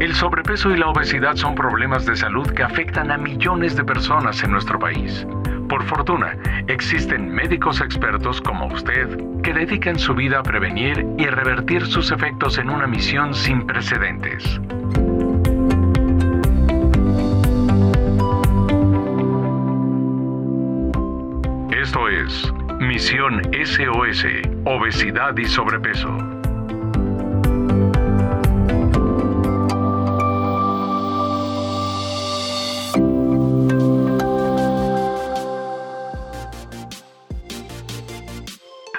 El sobrepeso y la obesidad son problemas de salud que afectan a millones de personas en nuestro país. Por fortuna, existen médicos expertos como usted que dedican su vida a prevenir y revertir sus efectos en una misión sin precedentes. Esto es Misión SOS, Obesidad y Sobrepeso.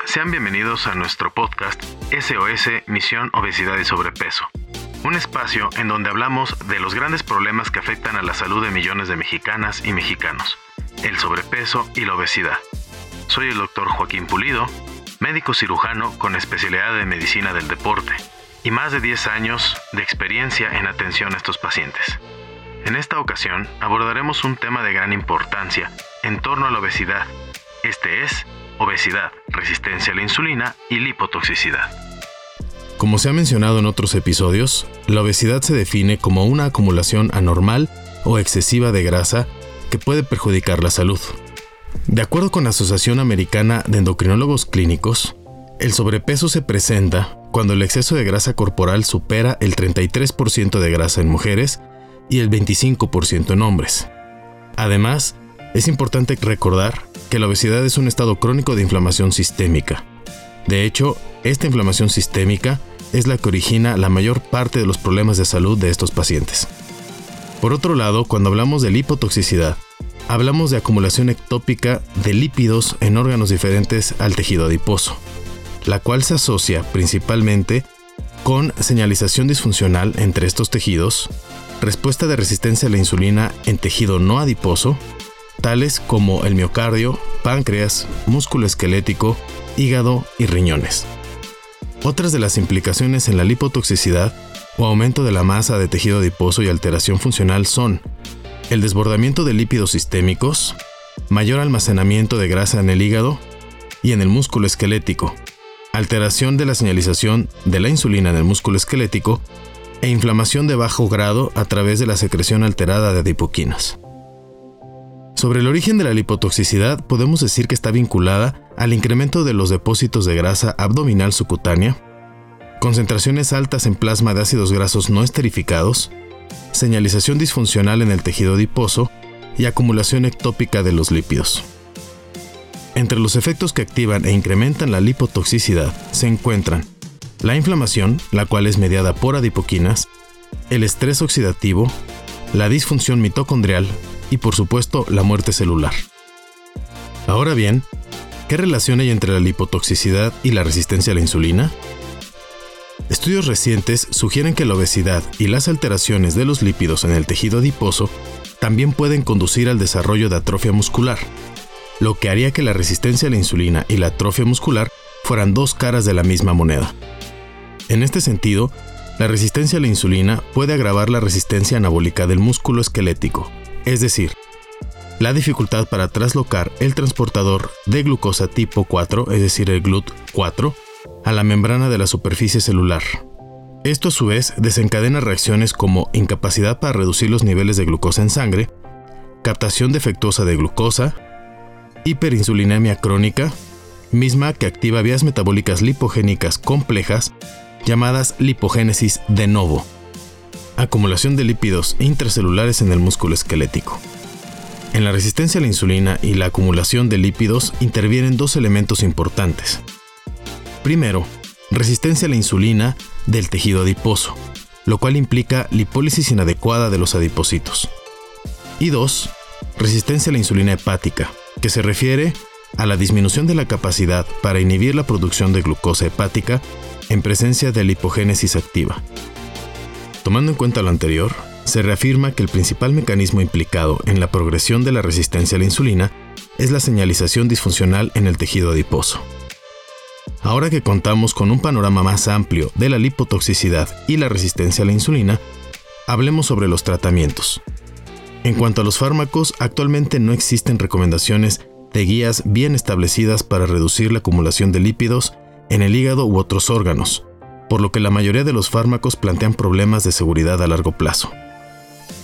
Sean bienvenidos a nuestro podcast SOS Misión Obesidad y Sobrepeso, un espacio en donde hablamos de los grandes problemas que afectan a la salud de millones de mexicanas y mexicanos, el sobrepeso y la obesidad. Soy el doctor Joaquín Pulido, médico cirujano con especialidad de medicina del deporte y más de 10 años de experiencia en atención a estos pacientes. En esta ocasión abordaremos un tema de gran importancia en torno a la obesidad. Este es obesidad, resistencia a la insulina y lipotoxicidad. Como se ha mencionado en otros episodios, la obesidad se define como una acumulación anormal o excesiva de grasa que puede perjudicar la salud. De acuerdo con la Asociación Americana de Endocrinólogos Clínicos, el sobrepeso se presenta cuando el exceso de grasa corporal supera el 33% de grasa en mujeres y el 25% en hombres. Además, es importante recordar que la obesidad es un estado crónico de inflamación sistémica. De hecho, esta inflamación sistémica es la que origina la mayor parte de los problemas de salud de estos pacientes. Por otro lado, cuando hablamos de lipotoxicidad, hablamos de acumulación ectópica de lípidos en órganos diferentes al tejido adiposo, la cual se asocia principalmente con señalización disfuncional entre estos tejidos, respuesta de resistencia a la insulina en tejido no adiposo tales como el miocardio, páncreas, músculo esquelético, hígado y riñones. Otras de las implicaciones en la lipotoxicidad o aumento de la masa de tejido adiposo y alteración funcional son el desbordamiento de lípidos sistémicos, mayor almacenamiento de grasa en el hígado y en el músculo esquelético, alteración de la señalización de la insulina en el músculo esquelético e inflamación de bajo grado a través de la secreción alterada de adipoquinas. Sobre el origen de la lipotoxicidad, podemos decir que está vinculada al incremento de los depósitos de grasa abdominal subcutánea, concentraciones altas en plasma de ácidos grasos no esterificados, señalización disfuncional en el tejido adiposo y acumulación ectópica de los lípidos. Entre los efectos que activan e incrementan la lipotoxicidad se encuentran la inflamación, la cual es mediada por adipoquinas, el estrés oxidativo, la disfunción mitocondrial y por supuesto la muerte celular. Ahora bien, ¿qué relación hay entre la lipotoxicidad y la resistencia a la insulina? Estudios recientes sugieren que la obesidad y las alteraciones de los lípidos en el tejido adiposo también pueden conducir al desarrollo de atrofia muscular, lo que haría que la resistencia a la insulina y la atrofia muscular fueran dos caras de la misma moneda. En este sentido, la resistencia a la insulina puede agravar la resistencia anabólica del músculo esquelético, es decir, la dificultad para traslocar el transportador de glucosa tipo 4, es decir, el GLUT4, a la membrana de la superficie celular. Esto a su vez desencadena reacciones como incapacidad para reducir los niveles de glucosa en sangre, captación defectuosa de glucosa, hiperinsulinemia crónica, misma que activa vías metabólicas lipogénicas complejas llamadas lipogénesis de novo acumulación de lípidos intracelulares en el músculo esquelético. En la resistencia a la insulina y la acumulación de lípidos intervienen dos elementos importantes. Primero, resistencia a la insulina del tejido adiposo, lo cual implica lipólisis inadecuada de los adipocitos. Y dos, resistencia a la insulina hepática, que se refiere a la disminución de la capacidad para inhibir la producción de glucosa hepática en presencia de lipogénesis activa, Tomando en cuenta lo anterior, se reafirma que el principal mecanismo implicado en la progresión de la resistencia a la insulina es la señalización disfuncional en el tejido adiposo. Ahora que contamos con un panorama más amplio de la lipotoxicidad y la resistencia a la insulina, hablemos sobre los tratamientos. En cuanto a los fármacos, actualmente no existen recomendaciones de guías bien establecidas para reducir la acumulación de lípidos en el hígado u otros órganos, por lo que la mayoría de los fármacos plantean problemas de seguridad a largo plazo.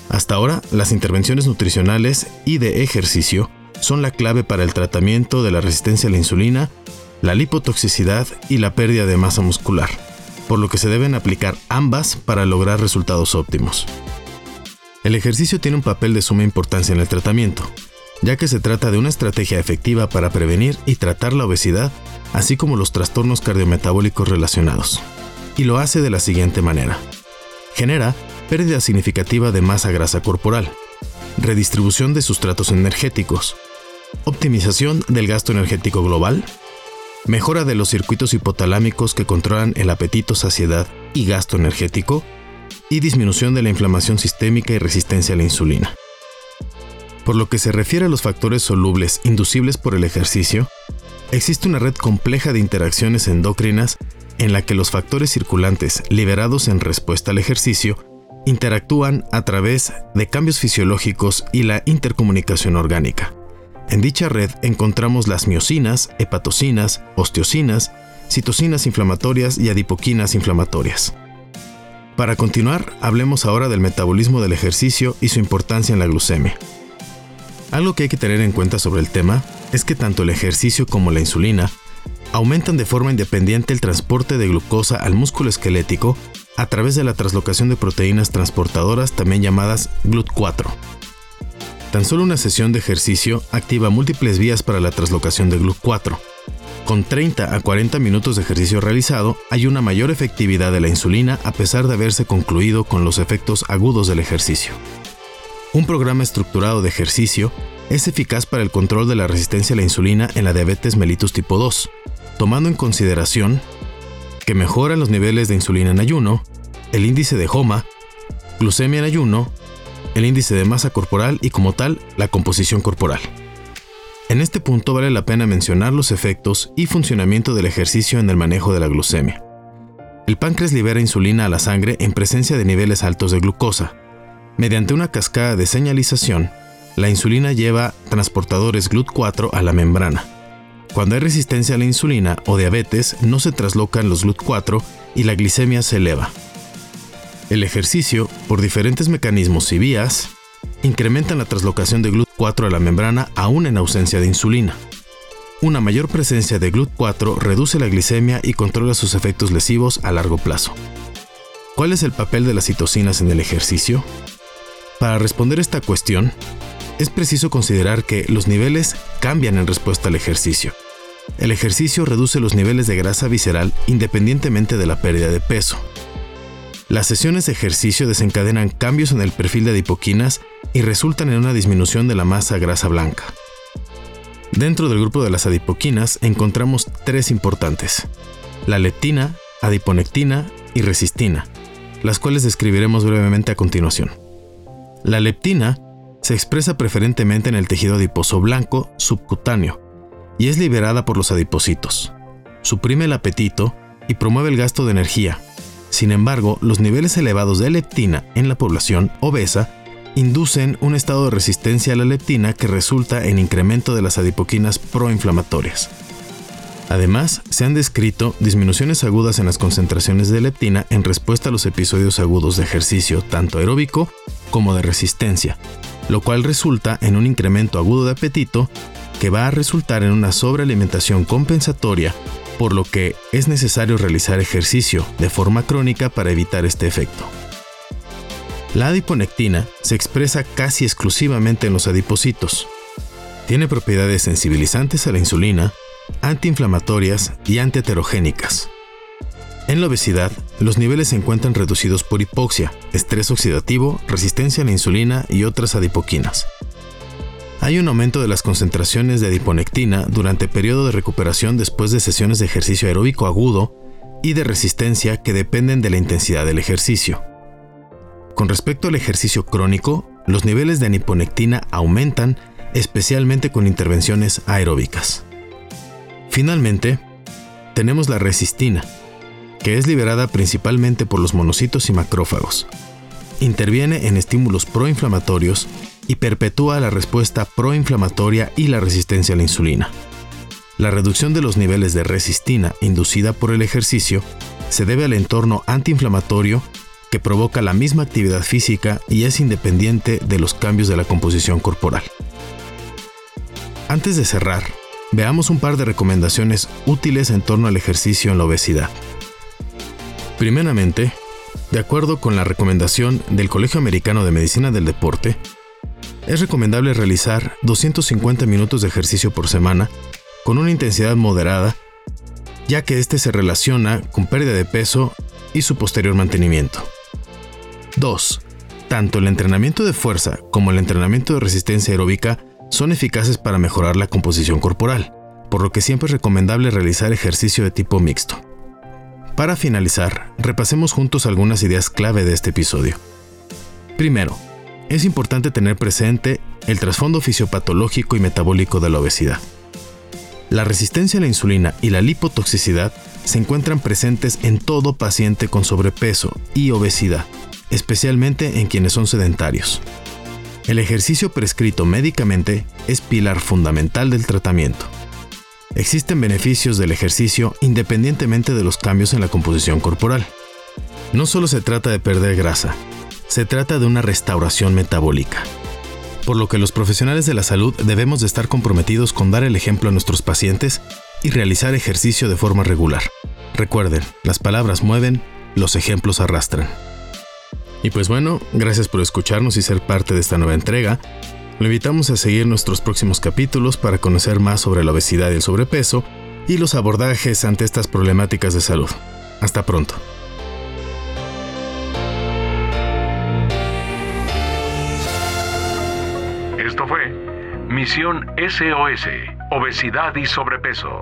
Hasta ahora, las intervenciones nutricionales y de ejercicio son la clave para el tratamiento de la resistencia a la insulina, la lipotoxicidad y la pérdida de masa muscular, por lo que se deben aplicar ambas para lograr resultados óptimos. El ejercicio tiene un papel de suma importancia en el tratamiento, ya que se trata de una estrategia efectiva para prevenir y tratar la obesidad, así como los trastornos cardiometabólicos relacionados. Y lo hace de la siguiente manera. Genera pérdida significativa de masa grasa corporal, redistribución de sustratos energéticos, optimización del gasto energético global, mejora de los circuitos hipotalámicos que controlan el apetito, saciedad y gasto energético, y disminución de la inflamación sistémica y resistencia a la insulina. Por lo que se refiere a los factores solubles inducibles por el ejercicio, existe una red compleja de interacciones endocrinas en la que los factores circulantes liberados en respuesta al ejercicio interactúan a través de cambios fisiológicos y la intercomunicación orgánica. En dicha red encontramos las miocinas, hepatocinas, osteocinas, citocinas inflamatorias y adipoquinas inflamatorias. Para continuar, hablemos ahora del metabolismo del ejercicio y su importancia en la glucemia. Algo que hay que tener en cuenta sobre el tema es que tanto el ejercicio como la insulina aumentan de forma independiente el transporte de glucosa al músculo esquelético a través de la translocación de proteínas transportadoras también llamadas GLUT4. Tan solo una sesión de ejercicio activa múltiples vías para la translocación de GLUT4, con 30 a 40 minutos de ejercicio realizado, hay una mayor efectividad de la insulina a pesar de haberse concluido con los efectos agudos del ejercicio. Un programa estructurado de ejercicio es eficaz para el control de la resistencia a la insulina en la diabetes mellitus tipo 2, tomando en consideración que mejora los niveles de insulina en ayuno, el índice de HOMA, glucemia en ayuno, el índice de masa corporal y como tal la composición corporal. En este punto vale la pena mencionar los efectos y funcionamiento del ejercicio en el manejo de la glucemia. El páncreas libera insulina a la sangre en presencia de niveles altos de glucosa. Mediante una cascada de señalización, la insulina lleva transportadores GLUT4 a la membrana. Cuando hay resistencia a la insulina o diabetes, no se traslocan los GLUT4 y la glicemia se eleva. El ejercicio, por diferentes mecanismos y vías, incrementan la traslocación de GLUT4 a la membrana aún en ausencia de insulina. Una mayor presencia de GLUT4 reduce la glicemia y controla sus efectos lesivos a largo plazo. ¿Cuál es el papel de las citocinas en el ejercicio? Para responder esta cuestión, es preciso considerar que los niveles cambian en respuesta al ejercicio. El ejercicio reduce los niveles de grasa visceral independientemente de la pérdida de peso. Las sesiones de ejercicio desencadenan cambios en el perfil de adipoquinas y resultan en una disminución de la masa grasa blanca. Dentro del grupo de las adipoquinas encontramos tres importantes, la leptina, adiponectina y resistina, las cuales describiremos brevemente a continuación. La leptina se expresa preferentemente en el tejido adiposo blanco subcutáneo y es liberada por los adipocitos. Suprime el apetito y promueve el gasto de energía. Sin embargo, los niveles elevados de leptina en la población obesa inducen un estado de resistencia a la leptina que resulta en incremento de las adipoquinas proinflamatorias. Además, se han descrito disminuciones agudas en las concentraciones de leptina en respuesta a los episodios agudos de ejercicio tanto aeróbico como de resistencia, lo cual resulta en un incremento agudo de apetito que va a resultar en una sobrealimentación compensatoria, por lo que es necesario realizar ejercicio de forma crónica para evitar este efecto. La adiponectina se expresa casi exclusivamente en los adipocitos. Tiene propiedades sensibilizantes a la insulina, antiinflamatorias y antiheterogénicas. En la obesidad, los niveles se encuentran reducidos por hipoxia, estrés oxidativo, resistencia a la insulina y otras adipoquinas. Hay un aumento de las concentraciones de adiponectina durante el periodo de recuperación después de sesiones de ejercicio aeróbico agudo y de resistencia que dependen de la intensidad del ejercicio. Con respecto al ejercicio crónico, los niveles de aniponectina aumentan, especialmente con intervenciones aeróbicas. Finalmente, tenemos la resistina, que es liberada principalmente por los monocitos y macrófagos. Interviene en estímulos proinflamatorios y perpetúa la respuesta proinflamatoria y la resistencia a la insulina. La reducción de los niveles de resistina inducida por el ejercicio se debe al entorno antiinflamatorio que provoca la misma actividad física y es independiente de los cambios de la composición corporal. Antes de cerrar, veamos un par de recomendaciones útiles en torno al ejercicio en la obesidad. Primeramente, de acuerdo con la recomendación del Colegio Americano de Medicina del Deporte, es recomendable realizar 250 minutos de ejercicio por semana con una intensidad moderada, ya que este se relaciona con pérdida de peso y su posterior mantenimiento. 2. Tanto el entrenamiento de fuerza como el entrenamiento de resistencia aeróbica son eficaces para mejorar la composición corporal, por lo que siempre es recomendable realizar ejercicio de tipo mixto. Para finalizar, repasemos juntos algunas ideas clave de este episodio. Primero, es importante tener presente el trasfondo fisiopatológico y metabólico de la obesidad. La resistencia a la insulina y la lipotoxicidad se encuentran presentes en todo paciente con sobrepeso y obesidad, especialmente en quienes son sedentarios. El ejercicio prescrito médicamente es pilar fundamental del tratamiento. Existen beneficios del ejercicio independientemente de los cambios en la composición corporal. No solo se trata de perder grasa, se trata de una restauración metabólica por lo que los profesionales de la salud debemos de estar comprometidos con dar el ejemplo a nuestros pacientes y realizar ejercicio de forma regular. Recuerden, las palabras mueven, los ejemplos arrastran. Y pues bueno, gracias por escucharnos y ser parte de esta nueva entrega. Lo invitamos a seguir nuestros próximos capítulos para conocer más sobre la obesidad y el sobrepeso y los abordajes ante estas problemáticas de salud. Hasta pronto. Misión SOS, Obesidad y Sobrepeso.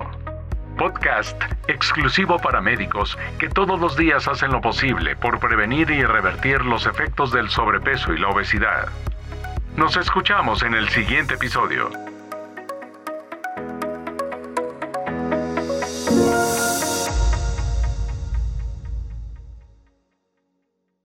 Podcast exclusivo para médicos que todos los días hacen lo posible por prevenir y revertir los efectos del sobrepeso y la obesidad. Nos escuchamos en el siguiente episodio.